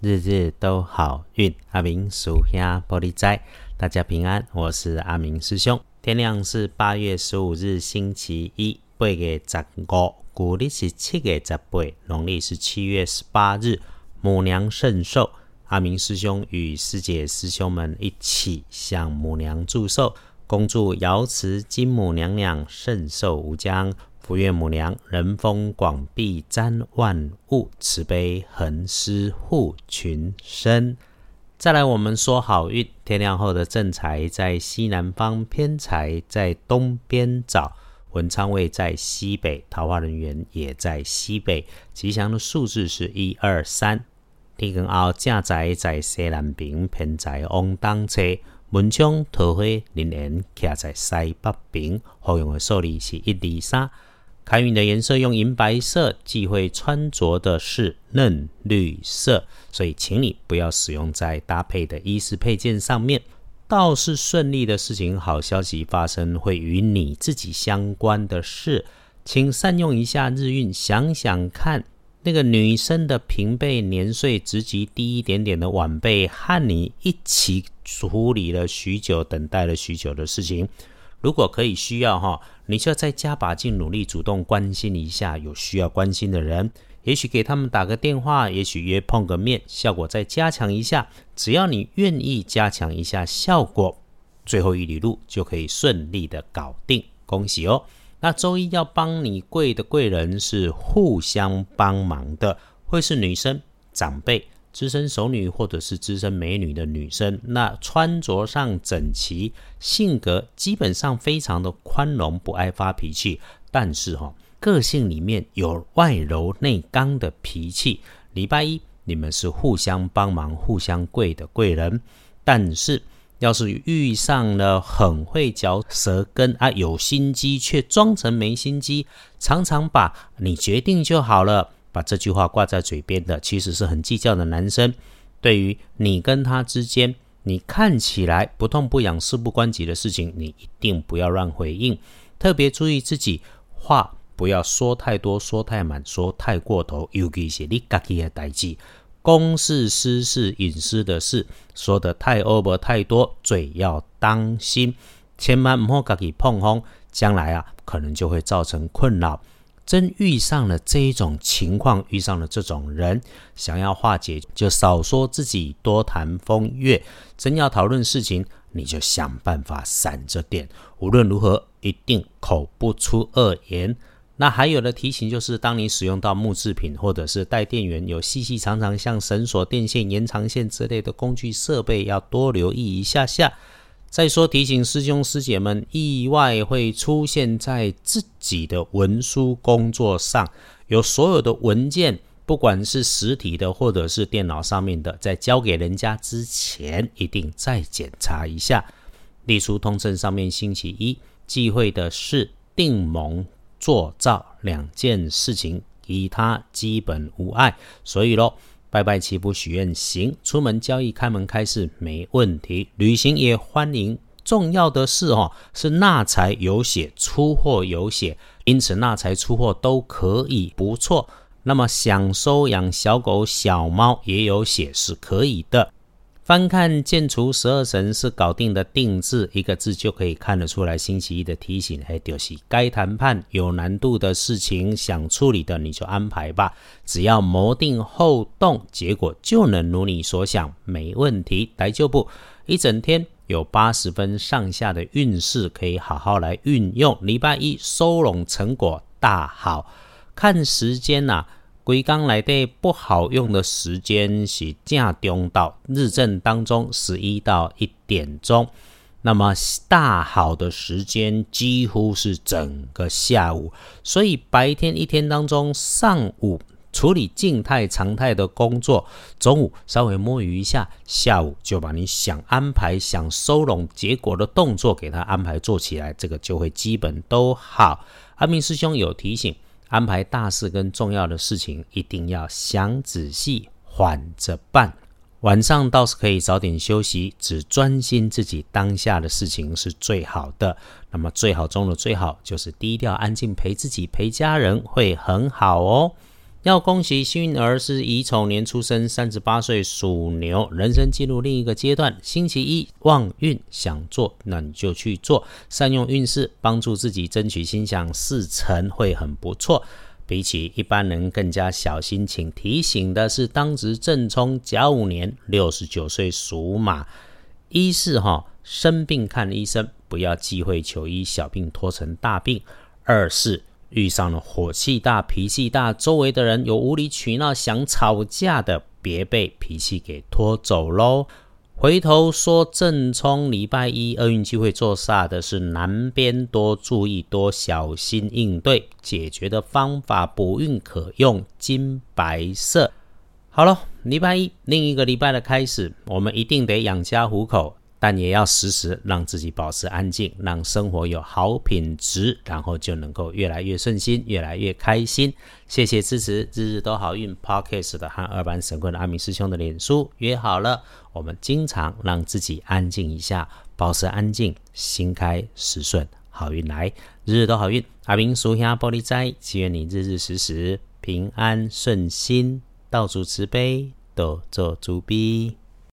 日日都好运。阿明属下玻璃斋，大家平安。我是阿明师兄。天亮是八月十五日，星期一，八月十五，古历是七月十八，农历是七月十八日，母娘圣寿。阿明师兄与师姐师兄们一起向母娘祝寿，恭祝瑶池金母娘娘圣寿无疆。福愿母娘人风广庇瞻万物，慈悲恒施护群生。再来，我们说好运。天亮后的正财在西南方，偏财在东边找。文昌位在西北，桃花人员也在西北。吉祥的数字是一二三。天光后正财在西南边，偏财往东侧。文昌桃花人缘徛在西北边。好用的数字是一二三。开运的颜色用银白色，忌讳穿着的是嫩绿色，所以请你不要使用在搭配的衣饰配件上面。倒是顺利的事情，好消息发生，会与你自己相关的事，请善用一下日运，想想看，那个女生的平辈年岁职级低一点点的晚辈，和你一起处理了许久，等待了许久的事情。如果可以需要哈，你就要再加把劲，努力主动关心一下有需要关心的人，也许给他们打个电话，也许约碰个面，效果再加强一下。只要你愿意加强一下效果，最后一里路就可以顺利的搞定，恭喜哦！那周一要帮你跪的贵人是互相帮忙的，会是女生长辈。资深熟女或者是资深美女的女生，那穿着上整齐，性格基本上非常的宽容，不爱发脾气，但是哈，个性里面有外柔内刚的脾气。礼拜一你们是互相帮忙、互相贵的贵人，但是要是遇上了很会嚼舌根啊，有心机却装成没心机，常常把你决定就好了。把这句话挂在嘴边的，其实是很计较的男生。对于你跟他之间，你看起来不痛不痒、事不关己的事情，你一定不要乱回应。特别注意自己话不要说太多、说太满、说太过头。尤其是你自己的代志，公事、私事、隐私的事，说的太 over 太多，嘴要当心，千万莫自己碰轰，将来啊，可能就会造成困扰。真遇上了这一种情况，遇上了这种人，想要化解，就少说自己，多谈风月。真要讨论事情，你就想办法闪着点。无论如何，一定口不出恶言。那还有的提醒就是，当你使用到木制品或者是带电源、有细细长长像绳索、电线、延长线之类的工具设备，要多留意一下下。再说提醒师兄师姐们，意外会出现在自己的文书工作上，有所有的文件，不管是实体的或者是电脑上面的，在交给人家之前，一定再检查一下。隶书通证上面，星期一忌讳的是定盟做造两件事情，其他基本无碍。所以喽。拜拜祈福许愿行，出门交易开门开市没问题，旅行也欢迎。重要的是哦，是纳财有血，出货有血，因此纳财出货都可以不错。那么想收养小狗小猫也有血是可以的。翻看建除十二神是搞定的定制，一个字就可以看得出来。星期一的提醒，哎，就是该谈判有难度的事情，想处理的你就安排吧，只要谋定后动，结果就能如你所想，没问题。来就不一整天有八十分上下的运势，可以好好来运用。礼拜一收拢成果大好，看时间呐。归刚来的不好用的时间是正中到日正当中十一到一点钟，那么大好的时间几乎是整个下午，所以白天一天当中，上午处理静态常态的工作，中午稍微摸鱼一下，下午就把你想安排、想收拢结果的动作给他安排做起来，这个就会基本都好。阿明师兄有提醒。安排大事跟重要的事情，一定要想仔细，缓着办。晚上倒是可以早点休息，只专心自己当下的事情是最好的。那么最好中的最好，就是低调安静陪自己、陪家人，会很好哦。要恭喜幸运儿是乙丑年出生，三十八岁属牛，人生进入另一个阶段。星期一旺运，想做那你就去做，善用运势帮助自己争取心想事成，会很不错。比起一般人更加小心，请提醒的是，当值正冲甲午年，六十九岁属马。一是哈生病看医生，不要忌讳求医，小病拖成大病。二是遇上了火气大、脾气大，周围的人有无理取闹、想吵架的，别被脾气给拖走喽。回头说正冲礼拜一厄运机会做煞的是南边，多注意，多小心应对。解决的方法补运可用金白色。好了，礼拜一另一个礼拜的开始，我们一定得养家糊口。但也要时时让自己保持安静，让生活有好品质，然后就能够越来越顺心，越来越开心。谢谢支持，日日都好运 Podcast 的和二班神棍阿明师兄的脸书约好了，我们经常让自己安静一下，保持安静，心开时顺，好运来，日日都好运。阿明属下玻璃斋，祈愿你日日时时平安顺心，到处慈悲，多做主逼。